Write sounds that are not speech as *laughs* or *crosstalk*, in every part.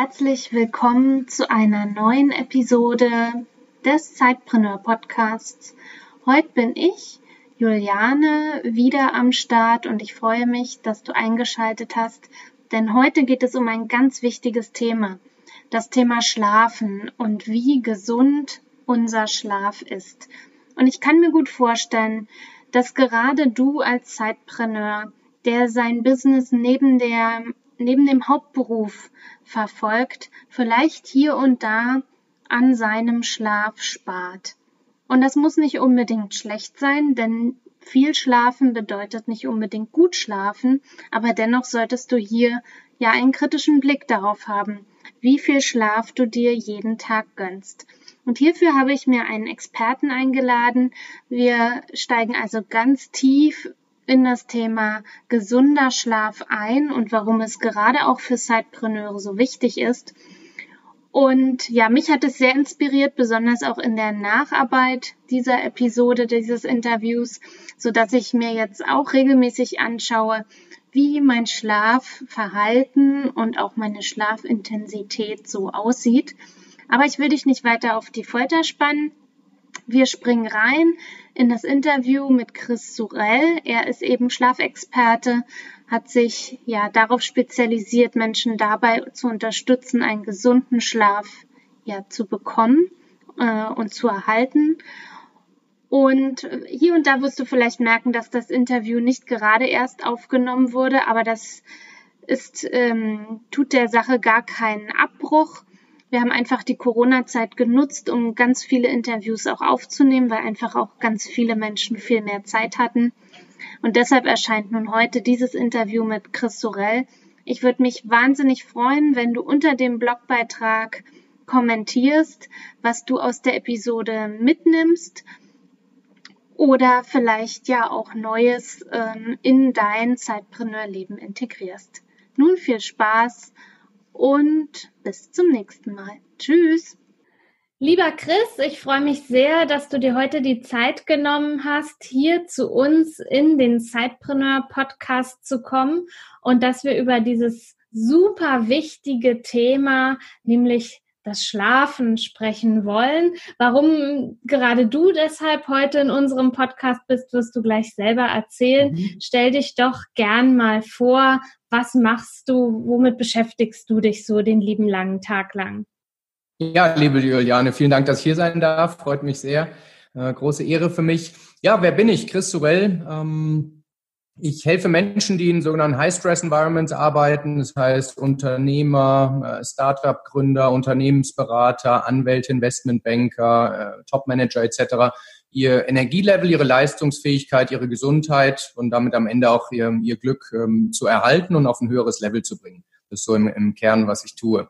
Herzlich willkommen zu einer neuen Episode des Zeitpreneur Podcasts. Heute bin ich, Juliane, wieder am Start und ich freue mich, dass du eingeschaltet hast, denn heute geht es um ein ganz wichtiges Thema, das Thema Schlafen und wie gesund unser Schlaf ist. Und ich kann mir gut vorstellen, dass gerade du als Zeitpreneur, der sein Business neben der neben dem Hauptberuf verfolgt, vielleicht hier und da an seinem Schlaf spart. Und das muss nicht unbedingt schlecht sein, denn viel schlafen bedeutet nicht unbedingt gut schlafen, aber dennoch solltest du hier ja einen kritischen Blick darauf haben, wie viel Schlaf du dir jeden Tag gönnst. Und hierfür habe ich mir einen Experten eingeladen. Wir steigen also ganz tief in das Thema gesunder Schlaf ein und warum es gerade auch für Sidepreneure so wichtig ist. Und ja, mich hat es sehr inspiriert, besonders auch in der Nacharbeit dieser Episode, dieses Interviews, so dass ich mir jetzt auch regelmäßig anschaue, wie mein Schlafverhalten und auch meine Schlafintensität so aussieht. Aber ich will dich nicht weiter auf die Folter spannen. Wir springen rein in das Interview mit Chris Surell. Er ist eben Schlafexperte, hat sich ja darauf spezialisiert, Menschen dabei zu unterstützen, einen gesunden Schlaf ja zu bekommen äh, und zu erhalten. Und hier und da wirst du vielleicht merken, dass das Interview nicht gerade erst aufgenommen wurde, aber das ist, ähm, tut der Sache gar keinen Abbruch. Wir haben einfach die Corona-Zeit genutzt, um ganz viele Interviews auch aufzunehmen, weil einfach auch ganz viele Menschen viel mehr Zeit hatten. Und deshalb erscheint nun heute dieses Interview mit Chris Sorel. Ich würde mich wahnsinnig freuen, wenn du unter dem Blogbeitrag kommentierst, was du aus der Episode mitnimmst oder vielleicht ja auch Neues ähm, in dein Zeitpreneur-Leben integrierst. Nun viel Spaß und bis zum nächsten Mal. Tschüss. Lieber Chris, ich freue mich sehr, dass du dir heute die Zeit genommen hast, hier zu uns in den Zeitpreneur Podcast zu kommen und dass wir über dieses super wichtige Thema, nämlich das Schlafen sprechen wollen. Warum gerade du deshalb heute in unserem Podcast bist, wirst du gleich selber erzählen. Mhm. Stell dich doch gern mal vor, was machst du, womit beschäftigst du dich so den lieben langen Tag lang? Ja, liebe Juliane, vielen Dank, dass ich hier sein darf. Freut mich sehr. Äh, große Ehre für mich. Ja, wer bin ich? Chris Sorell. Ähm ich helfe Menschen, die in sogenannten High-Stress-Environments arbeiten, das heißt Unternehmer, äh, Start-up-Gründer, Unternehmensberater, Anwälte, Investmentbanker, äh, Top-Manager etc., ihr Energielevel, ihre Leistungsfähigkeit, ihre Gesundheit und damit am Ende auch ihr, ihr Glück ähm, zu erhalten und auf ein höheres Level zu bringen. Das ist so im, im Kern, was ich tue.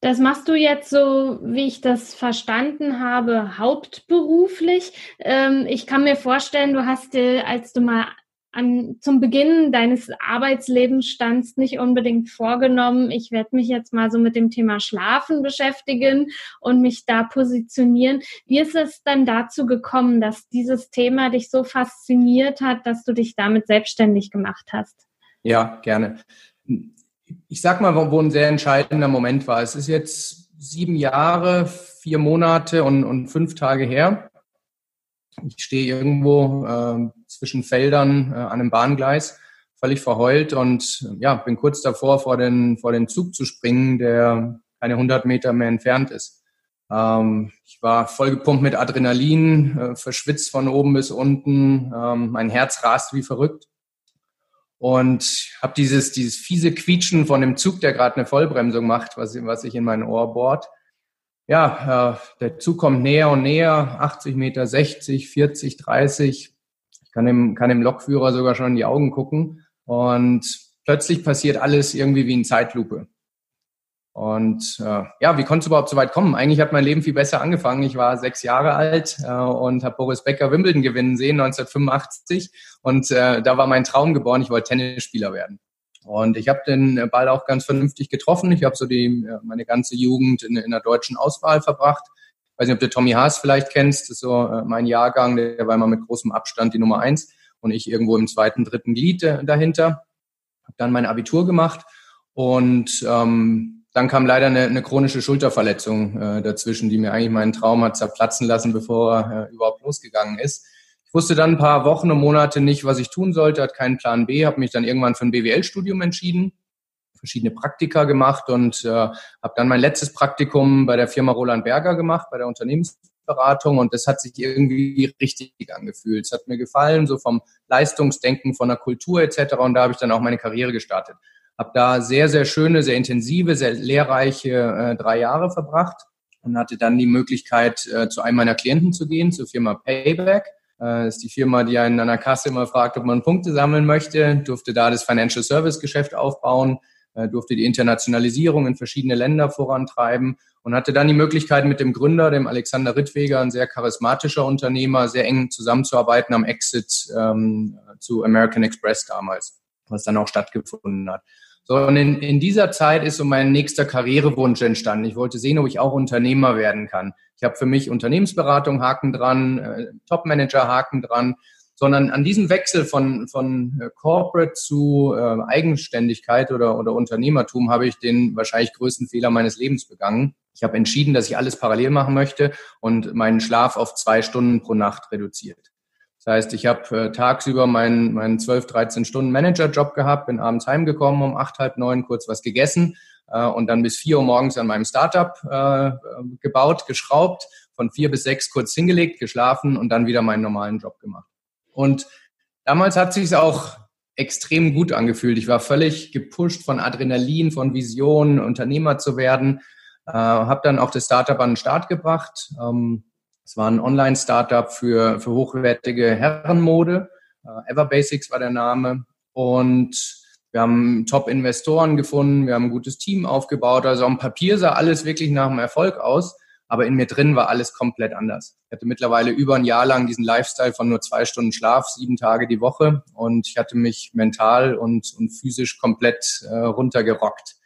Das machst du jetzt so, wie ich das verstanden habe, hauptberuflich. Ähm, ich kann mir vorstellen, du hast als du mal an, zum Beginn deines Arbeitslebens standst, nicht unbedingt vorgenommen, ich werde mich jetzt mal so mit dem Thema Schlafen beschäftigen und mich da positionieren. Wie ist es dann dazu gekommen, dass dieses Thema dich so fasziniert hat, dass du dich damit selbstständig gemacht hast? Ja, gerne. Ich sag mal, wo ein sehr entscheidender Moment war. Es ist jetzt sieben Jahre, vier Monate und, und fünf Tage her. Ich stehe irgendwo äh, zwischen Feldern äh, an einem Bahngleis, völlig verheult und ja, bin kurz davor, vor den, vor den Zug zu springen, der keine 100 Meter mehr entfernt ist. Ähm, ich war vollgepumpt mit Adrenalin, äh, verschwitzt von oben bis unten, ähm, mein Herz rast wie verrückt und habe dieses dieses fiese Quietschen von dem Zug, der gerade eine Vollbremsung macht, was, was sich in mein Ohr bohrt ja, äh, der Zug kommt näher und näher, 80 Meter, 60, 40, 30. Kann dem, kann dem Lokführer sogar schon in die Augen gucken. Und plötzlich passiert alles irgendwie wie in Zeitlupe. Und äh, ja, wie konnte es überhaupt so weit kommen? Eigentlich hat mein Leben viel besser angefangen. Ich war sechs Jahre alt äh, und habe Boris Becker Wimbledon gewinnen sehen 1985 und äh, da war mein Traum geboren. Ich wollte Tennisspieler werden. Und ich habe den Ball auch ganz vernünftig getroffen. Ich habe so die meine ganze Jugend in, in der deutschen Auswahl verbracht. Weiß nicht, ob du Tommy Haas vielleicht kennst. Das ist so äh, mein Jahrgang. Der war immer mit großem Abstand die Nummer eins und ich irgendwo im zweiten, dritten Glied äh, dahinter. Habe dann mein Abitur gemacht und ähm, dann kam leider eine, eine chronische Schulterverletzung äh, dazwischen, die mir eigentlich meinen Traum hat zerplatzen lassen, bevor er äh, überhaupt losgegangen ist. Ich wusste dann ein paar Wochen und Monate nicht, was ich tun sollte, hat keinen Plan B, habe mich dann irgendwann für ein BWL-Studium entschieden, verschiedene Praktika gemacht und äh, habe dann mein letztes Praktikum bei der Firma Roland Berger gemacht, bei der Unternehmensberatung und das hat sich irgendwie richtig angefühlt. Es hat mir gefallen, so vom Leistungsdenken, von der Kultur etc. Und da habe ich dann auch meine Karriere gestartet. Habe da sehr, sehr schöne, sehr intensive, sehr lehrreiche äh, drei Jahre verbracht und hatte dann die Möglichkeit, äh, zu einem meiner Klienten zu gehen, zur Firma Payback. Äh, ist die Firma, die einen an der Kasse immer fragt, ob man Punkte sammeln möchte. Durfte da das Financial Service Geschäft aufbauen, durfte die Internationalisierung in verschiedene Länder vorantreiben und hatte dann die Möglichkeit, mit dem Gründer, dem Alexander Rittweger, ein sehr charismatischer Unternehmer, sehr eng zusammenzuarbeiten am Exit ähm, zu American Express damals, was dann auch stattgefunden hat. So, und in, in dieser Zeit ist so mein nächster Karrierewunsch entstanden. Ich wollte sehen, ob ich auch Unternehmer werden kann. Ich habe für mich Unternehmensberatung Haken dran, äh, Topmanager Haken dran, sondern an diesem Wechsel von, von äh, Corporate zu äh, Eigenständigkeit oder, oder Unternehmertum habe ich den wahrscheinlich größten Fehler meines Lebens begangen. Ich habe entschieden, dass ich alles parallel machen möchte und meinen Schlaf auf zwei Stunden pro Nacht reduziert. Das heißt, ich habe äh, tagsüber meinen, meinen 12, 13 Stunden Managerjob gehabt, bin abends heimgekommen, um acht, halb neun kurz was gegessen äh, und dann bis vier Uhr morgens an meinem Startup äh, gebaut, geschraubt, von vier bis sechs kurz hingelegt, geschlafen und dann wieder meinen normalen Job gemacht. Und damals hat sich auch extrem gut angefühlt. Ich war völlig gepusht von Adrenalin, von Visionen, Unternehmer zu werden. Äh, habe dann auch das Startup an den Start gebracht. Ähm, es war ein Online-Startup für, für hochwertige Herrenmode. Äh, Everbasics war der Name. Und wir haben Top-Investoren gefunden, wir haben ein gutes Team aufgebaut. Also am Papier sah alles wirklich nach einem Erfolg aus, aber in mir drin war alles komplett anders. Ich hatte mittlerweile über ein Jahr lang diesen Lifestyle von nur zwei Stunden Schlaf, sieben Tage die Woche und ich hatte mich mental und, und physisch komplett äh, runtergerockt.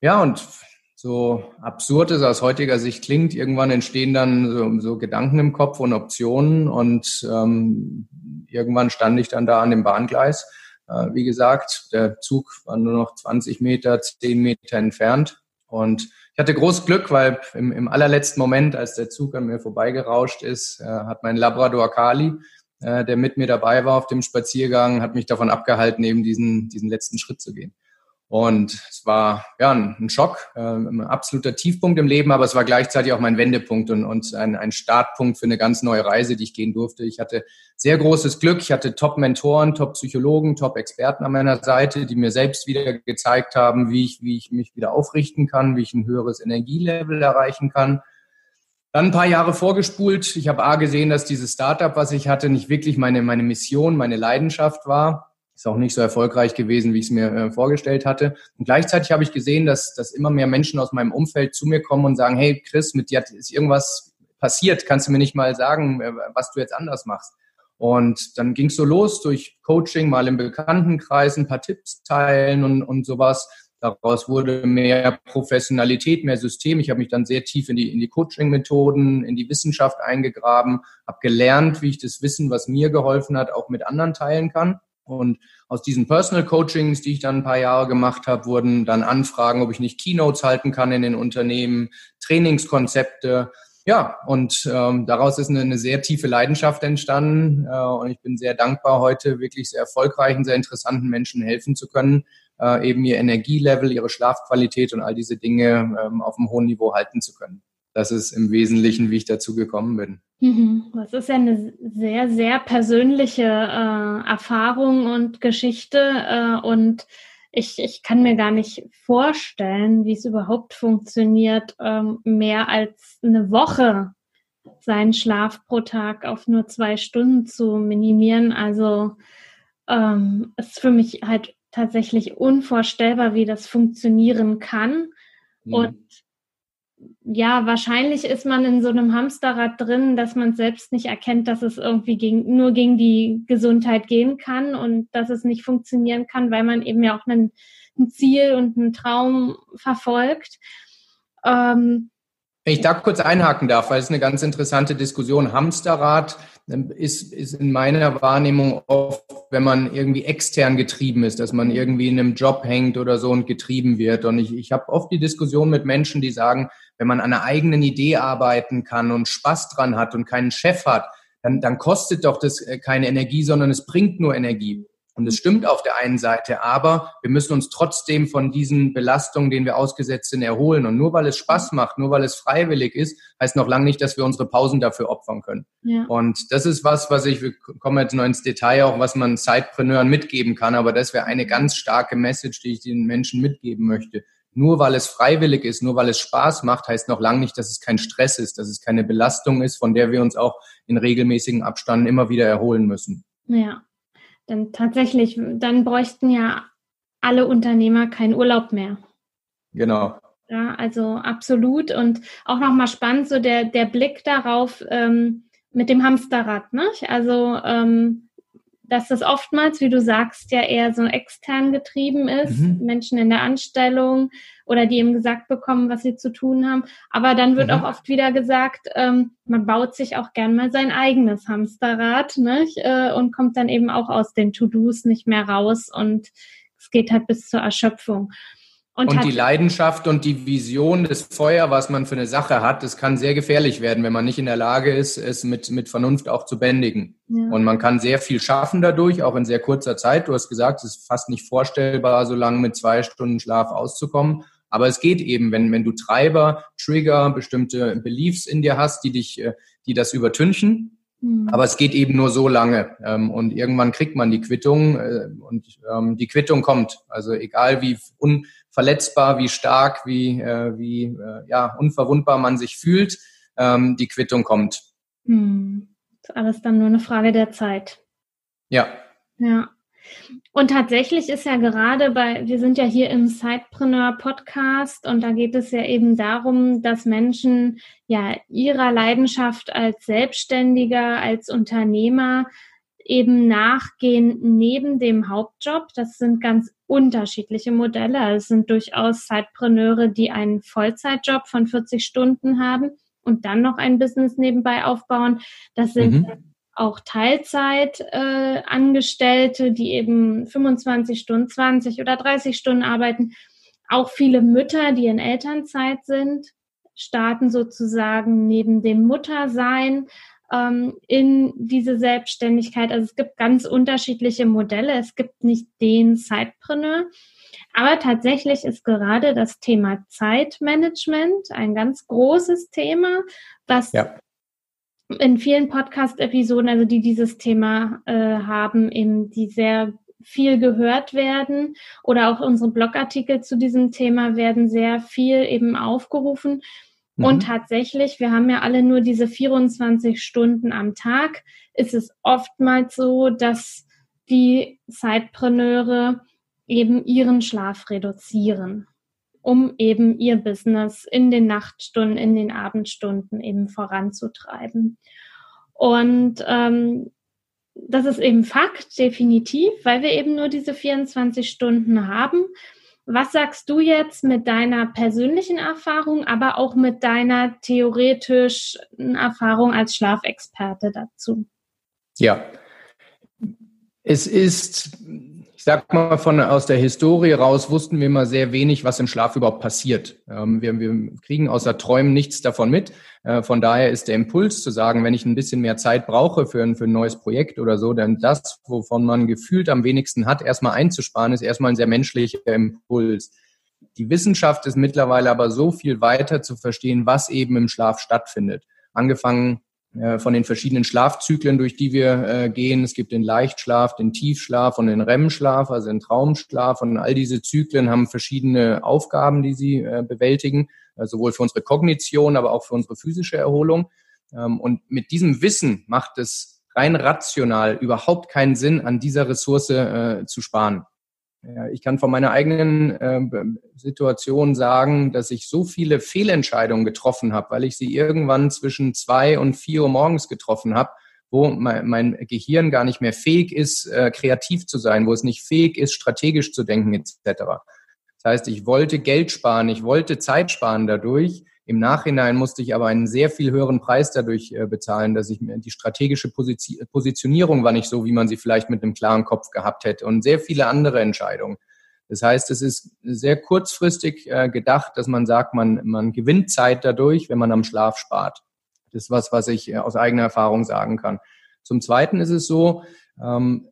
Ja, und so absurd es aus heutiger Sicht klingt, irgendwann entstehen dann so, so Gedanken im Kopf und Optionen und ähm, irgendwann stand ich dann da an dem Bahngleis. Äh, wie gesagt, der Zug war nur noch 20 Meter, 10 Meter entfernt und ich hatte groß Glück, weil im, im allerletzten Moment, als der Zug an mir vorbeigerauscht ist, äh, hat mein Labrador Kali, äh, der mit mir dabei war auf dem Spaziergang, hat mich davon abgehalten, eben diesen, diesen letzten Schritt zu gehen. Und es war ja ein, Schock, äh, ein absoluter Tiefpunkt im Leben, aber es war gleichzeitig auch mein Wendepunkt und, und ein, ein Startpunkt für eine ganz neue Reise, die ich gehen durfte. Ich hatte sehr großes Glück. Ich hatte Top-Mentoren, Top-Psychologen, Top-Experten an meiner Seite, die mir selbst wieder gezeigt haben, wie ich, wie ich mich wieder aufrichten kann, wie ich ein höheres Energielevel erreichen kann. Dann ein paar Jahre vorgespult. Ich habe A gesehen, dass dieses Startup, was ich hatte, nicht wirklich meine, meine Mission, meine Leidenschaft war ist auch nicht so erfolgreich gewesen, wie ich es mir äh, vorgestellt hatte. Und gleichzeitig habe ich gesehen, dass, dass immer mehr Menschen aus meinem Umfeld zu mir kommen und sagen, hey Chris, mit dir ist irgendwas passiert, kannst du mir nicht mal sagen, äh, was du jetzt anders machst. Und dann ging es so los durch Coaching, mal im Bekanntenkreis ein paar Tipps teilen und, und sowas. Daraus wurde mehr Professionalität, mehr System. Ich habe mich dann sehr tief in die, in die Coaching-Methoden, in die Wissenschaft eingegraben, habe gelernt, wie ich das Wissen, was mir geholfen hat, auch mit anderen teilen kann. Und aus diesen Personal Coachings, die ich dann ein paar Jahre gemacht habe, wurden dann Anfragen, ob ich nicht Keynotes halten kann in den Unternehmen, Trainingskonzepte. Ja, und ähm, daraus ist eine, eine sehr tiefe Leidenschaft entstanden. Äh, und ich bin sehr dankbar, heute wirklich sehr erfolgreichen, sehr interessanten Menschen helfen zu können, äh, eben ihr Energielevel, ihre Schlafqualität und all diese Dinge ähm, auf einem hohen Niveau halten zu können das ist im Wesentlichen, wie ich dazu gekommen bin. Mhm. Das ist ja eine sehr, sehr persönliche äh, Erfahrung und Geschichte. Äh, und ich, ich kann mir gar nicht vorstellen, wie es überhaupt funktioniert, ähm, mehr als eine Woche seinen Schlaf pro Tag auf nur zwei Stunden zu minimieren. Also ähm, ist für mich halt tatsächlich unvorstellbar, wie das funktionieren kann. Mhm. Und ja, wahrscheinlich ist man in so einem Hamsterrad drin, dass man selbst nicht erkennt, dass es irgendwie gegen, nur gegen die Gesundheit gehen kann und dass es nicht funktionieren kann, weil man eben ja auch einen, ein Ziel und einen Traum verfolgt. Ähm, wenn ich da kurz einhaken darf, weil es eine ganz interessante Diskussion. Hamsterrad ähm, ist, ist in meiner Wahrnehmung oft, wenn man irgendwie extern getrieben ist, dass man irgendwie in einem Job hängt oder so und getrieben wird. Und ich, ich habe oft die Diskussion mit Menschen, die sagen, wenn man an einer eigenen Idee arbeiten kann und Spaß dran hat und keinen Chef hat, dann, dann kostet doch das äh, keine Energie, sondern es bringt nur Energie. Und es stimmt auf der einen Seite, aber wir müssen uns trotzdem von diesen Belastungen, denen wir ausgesetzt sind, erholen. Und nur weil es Spaß macht, nur weil es freiwillig ist, heißt noch lange nicht, dass wir unsere Pausen dafür opfern können. Ja. Und das ist was, was ich, wir kommen jetzt noch ins Detail auch, was man Zeitpreneuren mitgeben kann. Aber das wäre eine ganz starke Message, die ich den Menschen mitgeben möchte. Nur weil es freiwillig ist, nur weil es Spaß macht, heißt noch lange nicht, dass es kein Stress ist, dass es keine Belastung ist, von der wir uns auch in regelmäßigen Abständen immer wieder erholen müssen. Ja, denn tatsächlich, dann bräuchten ja alle Unternehmer keinen Urlaub mehr. Genau. Ja, also absolut. Und auch nochmal spannend, so der, der Blick darauf ähm, mit dem Hamsterrad. Ne? Also, ähm, dass das oftmals, wie du sagst, ja eher so extern getrieben ist. Mhm. Menschen in der Anstellung, oder die eben gesagt bekommen, was sie zu tun haben. Aber dann wird mhm. auch oft wieder gesagt, ähm, man baut sich auch gern mal sein eigenes Hamsterrad nicht? Äh, und kommt dann eben auch aus den To-Dos nicht mehr raus und es geht halt bis zur Erschöpfung. Und, und die Leidenschaft und die Vision, das Feuer, was man für eine Sache hat, das kann sehr gefährlich werden, wenn man nicht in der Lage ist, es mit, mit Vernunft auch zu bändigen. Ja. Und man kann sehr viel schaffen dadurch, auch in sehr kurzer Zeit. Du hast gesagt, es ist fast nicht vorstellbar, so lange mit zwei Stunden Schlaf auszukommen. Aber es geht eben, wenn, wenn du Treiber, Trigger, bestimmte Beliefs in dir hast, die dich, äh, die das übertünchen. Mhm. Aber es geht eben nur so lange. Ähm, und irgendwann kriegt man die Quittung äh, und ähm, die Quittung kommt. Also egal wie unverletzbar, wie stark, wie, äh, wie ja, unverwundbar man sich fühlt, ähm, die Quittung kommt. Mhm. ist alles dann nur eine Frage der Zeit. Ja. Ja. Und tatsächlich ist ja gerade bei, wir sind ja hier im Sidepreneur Podcast und da geht es ja eben darum, dass Menschen ja ihrer Leidenschaft als Selbstständiger, als Unternehmer eben nachgehen neben dem Hauptjob. Das sind ganz unterschiedliche Modelle. Es sind durchaus Sidepreneure, die einen Vollzeitjob von 40 Stunden haben und dann noch ein Business nebenbei aufbauen. Das sind mhm auch Teilzeitangestellte, äh, die eben 25 Stunden, 20 oder 30 Stunden arbeiten. Auch viele Mütter, die in Elternzeit sind, starten sozusagen neben dem Muttersein ähm, in diese Selbstständigkeit. Also es gibt ganz unterschiedliche Modelle. Es gibt nicht den Zeitpreneur. Aber tatsächlich ist gerade das Thema Zeitmanagement ein ganz großes Thema, was ja in vielen Podcast-Episoden, also die dieses Thema äh, haben, eben die sehr viel gehört werden oder auch unsere Blogartikel zu diesem Thema werden sehr viel eben aufgerufen. Mhm. Und tatsächlich, wir haben ja alle nur diese 24 Stunden am Tag, ist es oftmals so, dass die Zeitpreneure eben ihren Schlaf reduzieren um eben ihr Business in den Nachtstunden, in den Abendstunden eben voranzutreiben. Und ähm, das ist eben Fakt, definitiv, weil wir eben nur diese 24 Stunden haben. Was sagst du jetzt mit deiner persönlichen Erfahrung, aber auch mit deiner theoretischen Erfahrung als Schlafexperte dazu? Ja, es ist sag mal, von aus der Historie raus wussten wir immer sehr wenig, was im Schlaf überhaupt passiert. Ähm, wir, wir, kriegen außer Träumen nichts davon mit. Äh, von daher ist der Impuls zu sagen, wenn ich ein bisschen mehr Zeit brauche für ein, für ein neues Projekt oder so, dann das, wovon man gefühlt am wenigsten hat, erstmal einzusparen, ist erstmal ein sehr menschlicher Impuls. Die Wissenschaft ist mittlerweile aber so viel weiter zu verstehen, was eben im Schlaf stattfindet. Angefangen von den verschiedenen Schlafzyklen, durch die wir äh, gehen. Es gibt den Leichtschlaf, den Tiefschlaf und den REM-Schlaf, also den Traumschlaf. Und all diese Zyklen haben verschiedene Aufgaben, die sie äh, bewältigen, äh, sowohl für unsere Kognition, aber auch für unsere physische Erholung. Ähm, und mit diesem Wissen macht es rein rational überhaupt keinen Sinn, an dieser Ressource äh, zu sparen. Ich kann von meiner eigenen äh, Situation sagen, dass ich so viele Fehlentscheidungen getroffen habe, weil ich sie irgendwann zwischen zwei und vier Uhr morgens getroffen habe, wo mein, mein Gehirn gar nicht mehr fähig ist, äh, kreativ zu sein, wo es nicht fähig ist, strategisch zu denken etc. Das heißt, ich wollte Geld sparen, ich wollte Zeit sparen dadurch. Im Nachhinein musste ich aber einen sehr viel höheren Preis dadurch äh, bezahlen, dass ich mir die strategische Positionierung war nicht so, wie man sie vielleicht mit einem klaren Kopf gehabt hätte und sehr viele andere Entscheidungen. Das heißt, es ist sehr kurzfristig äh, gedacht, dass man sagt, man, man gewinnt Zeit dadurch, wenn man am Schlaf spart. Das ist was, was ich äh, aus eigener Erfahrung sagen kann. Zum Zweiten ist es so, ähm,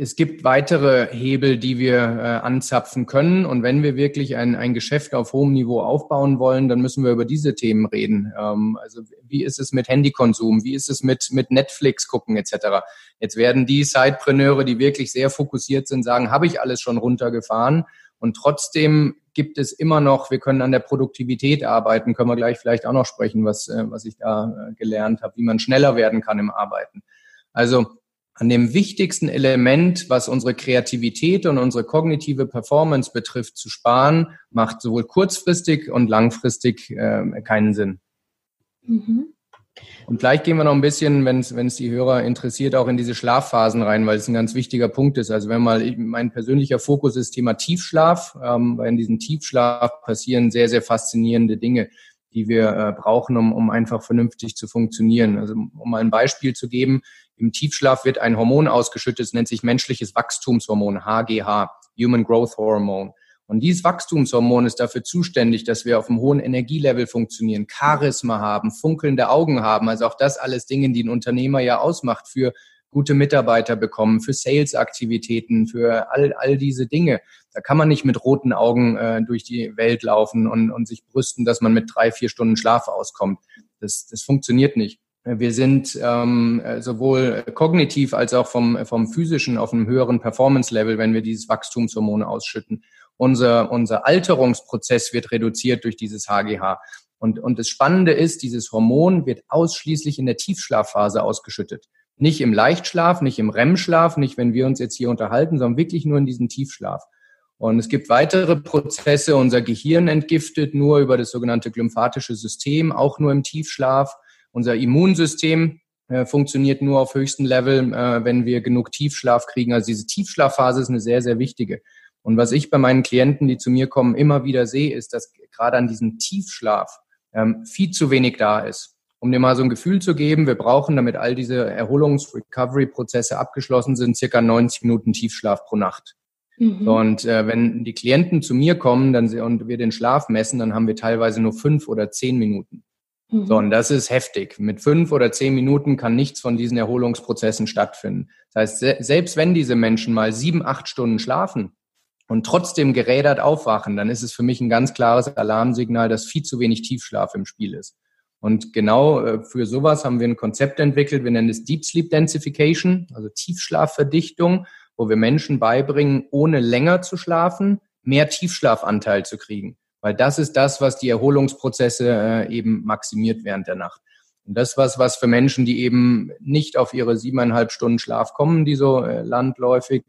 es gibt weitere Hebel, die wir äh, anzapfen können. Und wenn wir wirklich ein, ein Geschäft auf hohem Niveau aufbauen wollen, dann müssen wir über diese Themen reden. Ähm, also wie ist es mit Handykonsum? Wie ist es mit, mit Netflix gucken etc.? Jetzt werden die Sidepreneure, die wirklich sehr fokussiert sind, sagen, habe ich alles schon runtergefahren. Und trotzdem gibt es immer noch, wir können an der Produktivität arbeiten, können wir gleich vielleicht auch noch sprechen, was, äh, was ich da äh, gelernt habe, wie man schneller werden kann im Arbeiten. Also an dem wichtigsten Element, was unsere Kreativität und unsere kognitive Performance betrifft, zu sparen, macht sowohl kurzfristig und langfristig äh, keinen Sinn. Mhm. Und vielleicht gehen wir noch ein bisschen, wenn es die Hörer interessiert, auch in diese Schlafphasen rein, weil es ein ganz wichtiger Punkt ist. Also wenn mal mein persönlicher Fokus ist Thema Tiefschlaf, ähm, weil in diesem Tiefschlaf passieren sehr, sehr faszinierende Dinge, die wir äh, brauchen, um, um einfach vernünftig zu funktionieren. Also um mal ein Beispiel zu geben, im Tiefschlaf wird ein Hormon ausgeschüttet, es nennt sich menschliches Wachstumshormon, HGH, Human Growth Hormone. Und dieses Wachstumshormon ist dafür zuständig, dass wir auf einem hohen Energielevel funktionieren, Charisma haben, funkelnde Augen haben. Also auch das alles Dinge, die ein Unternehmer ja ausmacht für gute Mitarbeiter bekommen, für Sales-Aktivitäten, für all, all diese Dinge. Da kann man nicht mit roten Augen äh, durch die Welt laufen und, und sich brüsten, dass man mit drei, vier Stunden Schlaf auskommt. Das, das funktioniert nicht. Wir sind ähm, sowohl kognitiv als auch vom, vom physischen auf einem höheren Performance-Level, wenn wir dieses Wachstumshormone ausschütten. Unser, unser Alterungsprozess wird reduziert durch dieses HGH. Und, und das Spannende ist, dieses Hormon wird ausschließlich in der Tiefschlafphase ausgeschüttet. Nicht im Leichtschlaf, nicht im REM-Schlaf, nicht wenn wir uns jetzt hier unterhalten, sondern wirklich nur in diesem Tiefschlaf. Und es gibt weitere Prozesse. Unser Gehirn entgiftet nur über das sogenannte glymphatische System, auch nur im Tiefschlaf. Unser Immunsystem äh, funktioniert nur auf höchstem Level, äh, wenn wir genug Tiefschlaf kriegen. Also diese Tiefschlafphase ist eine sehr, sehr wichtige. Und was ich bei meinen Klienten, die zu mir kommen, immer wieder sehe, ist, dass gerade an diesem Tiefschlaf ähm, viel zu wenig da ist. Um dir mal so ein Gefühl zu geben, wir brauchen, damit all diese Erholungs-Recovery-Prozesse abgeschlossen sind, circa 90 Minuten Tiefschlaf pro Nacht. Mhm. Und äh, wenn die Klienten zu mir kommen dann, und wir den Schlaf messen, dann haben wir teilweise nur fünf oder zehn Minuten. Mhm. So, und das ist heftig. Mit fünf oder zehn Minuten kann nichts von diesen Erholungsprozessen stattfinden. Das heißt, se selbst wenn diese Menschen mal sieben, acht Stunden schlafen und trotzdem gerädert aufwachen, dann ist es für mich ein ganz klares Alarmsignal, dass viel zu wenig Tiefschlaf im Spiel ist. Und genau äh, für sowas haben wir ein Konzept entwickelt. Wir nennen es Deep Sleep Densification, also Tiefschlafverdichtung, wo wir Menschen beibringen, ohne länger zu schlafen, mehr Tiefschlafanteil zu kriegen weil das ist das, was die Erholungsprozesse äh, eben maximiert während der Nacht. Und das was, was für Menschen, die eben nicht auf ihre siebeneinhalb Stunden Schlaf kommen, die so äh, landläufig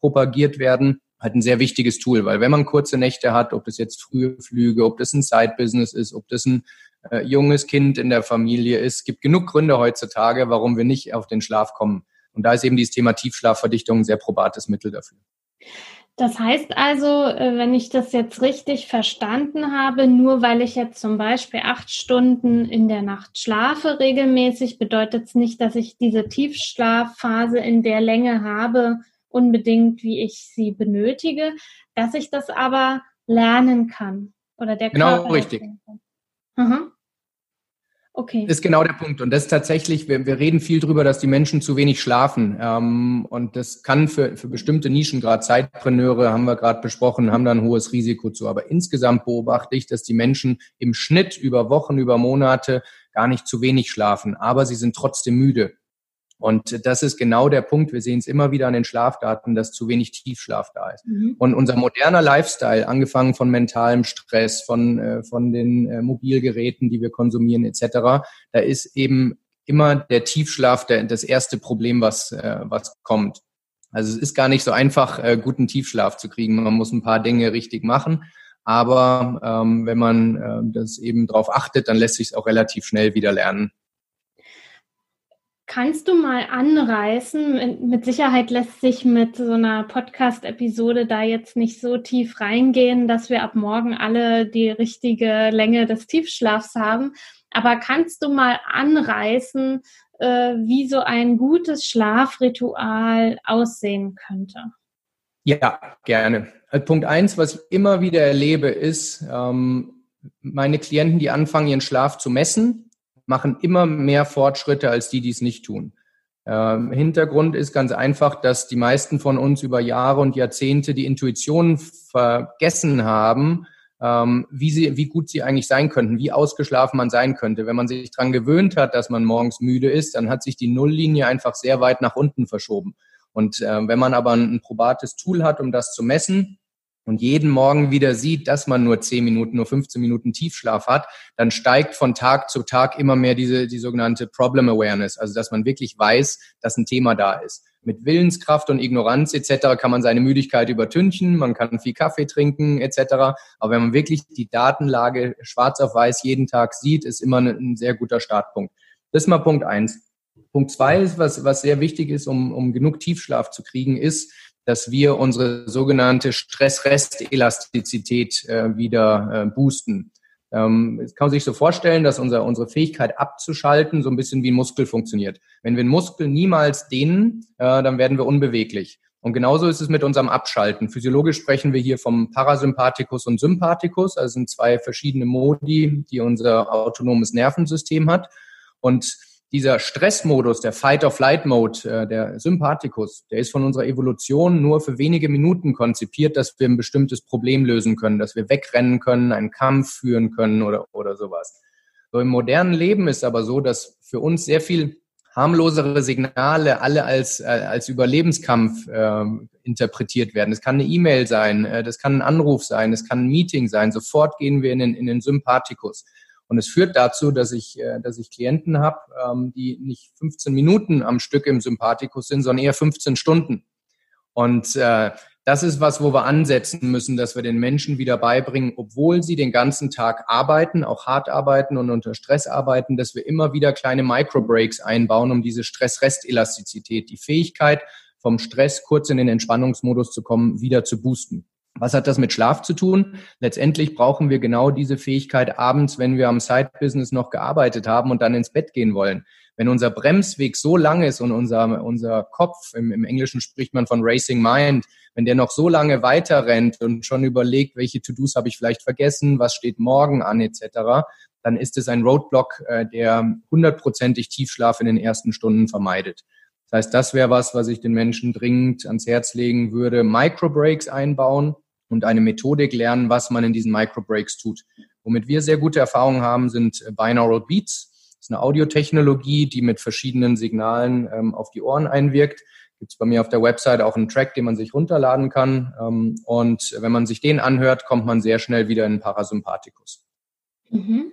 propagiert werden, halt ein sehr wichtiges Tool, weil wenn man kurze Nächte hat, ob das jetzt frühe Flüge, ob das ein Side-Business ist, ob das ein äh, junges Kind in der Familie ist, gibt genug Gründe heutzutage, warum wir nicht auf den Schlaf kommen. Und da ist eben dieses Thema Tiefschlafverdichtung ein sehr probates Mittel dafür. Das heißt also, äh, wenn ich das jetzt richtig verstanden habe, nur weil ich jetzt zum Beispiel acht Stunden in der Nacht schlafe regelmäßig, bedeutet es nicht, dass ich diese Tiefschlafphase in der Länge habe, unbedingt wie ich sie benötige, dass ich das aber lernen kann oder der genau Körper richtig. Mhm. Okay. Ist genau der Punkt. Und das tatsächlich, wir, wir reden viel drüber, dass die Menschen zu wenig schlafen. Ähm, und das kann für, für bestimmte Nischen, gerade Zeitpreneure, haben wir gerade besprochen, haben da ein hohes Risiko zu. Aber insgesamt beobachte ich, dass die Menschen im Schnitt über Wochen, über Monate gar nicht zu wenig schlafen. Aber sie sind trotzdem müde. Und das ist genau der Punkt. Wir sehen es immer wieder an den Schlafdaten, dass zu wenig Tiefschlaf da ist. Mhm. Und unser moderner Lifestyle, angefangen von mentalem Stress, von, äh, von den äh, Mobilgeräten, die wir konsumieren etc., da ist eben immer der Tiefschlaf der, das erste Problem, was, äh, was kommt. Also es ist gar nicht so einfach, äh, guten Tiefschlaf zu kriegen. Man muss ein paar Dinge richtig machen. Aber ähm, wenn man äh, das eben darauf achtet, dann lässt sich es auch relativ schnell wieder lernen. Kannst du mal anreißen? Mit Sicherheit lässt sich mit so einer Podcast-Episode da jetzt nicht so tief reingehen, dass wir ab morgen alle die richtige Länge des Tiefschlafs haben. Aber kannst du mal anreißen, äh, wie so ein gutes Schlafritual aussehen könnte? Ja, gerne. Also Punkt eins, was ich immer wieder erlebe, ist, ähm, meine Klienten, die anfangen, ihren Schlaf zu messen, machen immer mehr Fortschritte als die, die es nicht tun. Ähm, Hintergrund ist ganz einfach, dass die meisten von uns über Jahre und Jahrzehnte die Intuition vergessen haben, ähm, wie, sie, wie gut sie eigentlich sein könnten, wie ausgeschlafen man sein könnte. Wenn man sich dran gewöhnt hat, dass man morgens müde ist, dann hat sich die Nulllinie einfach sehr weit nach unten verschoben. Und äh, wenn man aber ein, ein probates Tool hat, um das zu messen, und jeden Morgen wieder sieht, dass man nur 10 Minuten, nur 15 Minuten Tiefschlaf hat, dann steigt von Tag zu Tag immer mehr diese, die sogenannte Problem Awareness, also dass man wirklich weiß, dass ein Thema da ist. Mit Willenskraft und Ignoranz etc. kann man seine Müdigkeit übertünchen, man kann viel Kaffee trinken etc. Aber wenn man wirklich die Datenlage schwarz auf weiß jeden Tag sieht, ist immer ein sehr guter Startpunkt. Das ist mal Punkt eins. Punkt zwei ist, was, was sehr wichtig ist, um, um genug Tiefschlaf zu kriegen, ist, dass wir unsere sogenannte Stress-Rest-Elastizität äh, wieder äh, boosten. Ähm, kann sich so vorstellen, dass unser, unsere Fähigkeit abzuschalten so ein bisschen wie ein Muskel funktioniert. Wenn wir einen Muskel niemals dehnen, äh, dann werden wir unbeweglich. Und genauso ist es mit unserem Abschalten. Physiologisch sprechen wir hier vom Parasympathikus und Sympathikus, also sind zwei verschiedene Modi, die unser autonomes Nervensystem hat. Und dieser Stressmodus, der Fight-of-Flight-Mode, äh, der Sympathikus, der ist von unserer Evolution nur für wenige Minuten konzipiert, dass wir ein bestimmtes Problem lösen können, dass wir wegrennen können, einen Kampf führen können oder, oder sowas. So im modernen Leben ist aber so, dass für uns sehr viel harmlosere Signale alle als, äh, als Überlebenskampf äh, interpretiert werden. Das kann eine E-Mail sein, äh, das kann ein Anruf sein, das kann ein Meeting sein. Sofort gehen wir in den, in den Sympathikus. Und es führt dazu, dass ich, äh, dass ich Klienten habe, ähm, die nicht 15 Minuten am Stück im Sympathikus sind, sondern eher 15 Stunden. Und äh, das ist was, wo wir ansetzen müssen, dass wir den Menschen wieder beibringen, obwohl sie den ganzen Tag arbeiten, auch hart arbeiten und unter Stress arbeiten, dass wir immer wieder kleine Microbreaks einbauen, um diese Stress-Rest-Elastizität, die Fähigkeit, vom Stress kurz in den Entspannungsmodus zu kommen, wieder zu boosten. Was hat das mit Schlaf zu tun? Letztendlich brauchen wir genau diese Fähigkeit abends, wenn wir am Side-Business noch gearbeitet haben und dann ins Bett gehen wollen. Wenn unser Bremsweg so lang ist und unser, unser Kopf, im, im Englischen spricht man von Racing Mind, wenn der noch so lange weiter rennt und schon überlegt, welche To-Dos habe ich vielleicht vergessen, was steht morgen an etc., dann ist es ein Roadblock, äh, der hundertprozentig Tiefschlaf in den ersten Stunden vermeidet. Das heißt, das wäre was, was ich den Menschen dringend ans Herz legen würde. Microbreaks einbauen, und eine Methodik lernen, was man in diesen Microbreaks tut. Womit wir sehr gute Erfahrungen haben, sind äh, Binaural Beats. Das ist eine Audiotechnologie, die mit verschiedenen Signalen ähm, auf die Ohren einwirkt. Gibt es bei mir auf der Website auch einen Track, den man sich runterladen kann. Ähm, und wenn man sich den anhört, kommt man sehr schnell wieder in den Parasympathikus. Mhm.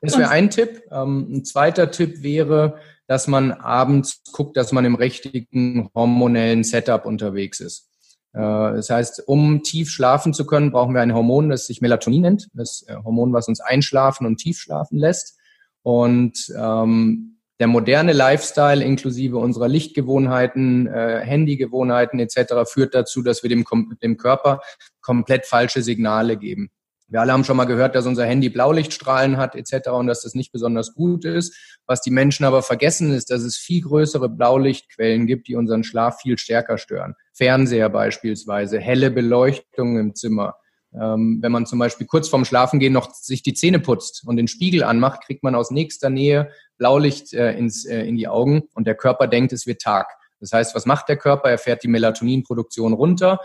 Das wäre ein Tipp. Ähm, ein zweiter Tipp wäre, dass man abends guckt, dass man im richtigen hormonellen Setup unterwegs ist. Äh, das heißt, um tief schlafen zu können, brauchen wir ein Hormon, das sich Melatonin nennt. Das äh, Hormon, was uns einschlafen und tief schlafen lässt. Und ähm, der moderne Lifestyle inklusive unserer Lichtgewohnheiten, äh, Handygewohnheiten etc. führt dazu, dass wir dem, dem Körper komplett falsche Signale geben. Wir alle haben schon mal gehört, dass unser Handy Blaulichtstrahlen hat etc. und dass das nicht besonders gut ist. Was die Menschen aber vergessen ist, dass es viel größere Blaulichtquellen gibt, die unseren Schlaf viel stärker stören. Fernseher beispielsweise, helle Beleuchtung im Zimmer. Ähm, wenn man zum Beispiel kurz vorm Schlafengehen noch sich die Zähne putzt und den Spiegel anmacht, kriegt man aus nächster Nähe Blaulicht äh, ins, äh, in die Augen und der Körper denkt, es wird Tag. Das heißt, was macht der Körper? Er fährt die Melatoninproduktion runter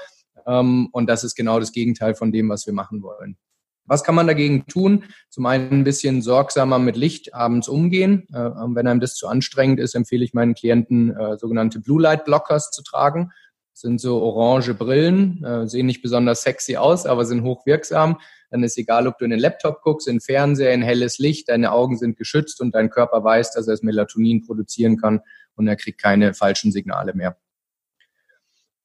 ähm, und das ist genau das Gegenteil von dem, was wir machen wollen. Was kann man dagegen tun? Zum einen ein bisschen sorgsamer mit Licht abends umgehen. Äh, wenn einem das zu anstrengend ist, empfehle ich meinen Klienten, äh, sogenannte Blue Light Blockers zu tragen. Das sind so orange Brillen, äh, sehen nicht besonders sexy aus, aber sind hochwirksam. Dann ist egal, ob du in den Laptop guckst, in den Fernseher, in helles Licht, deine Augen sind geschützt und dein Körper weiß, dass er das Melatonin produzieren kann und er kriegt keine falschen Signale mehr.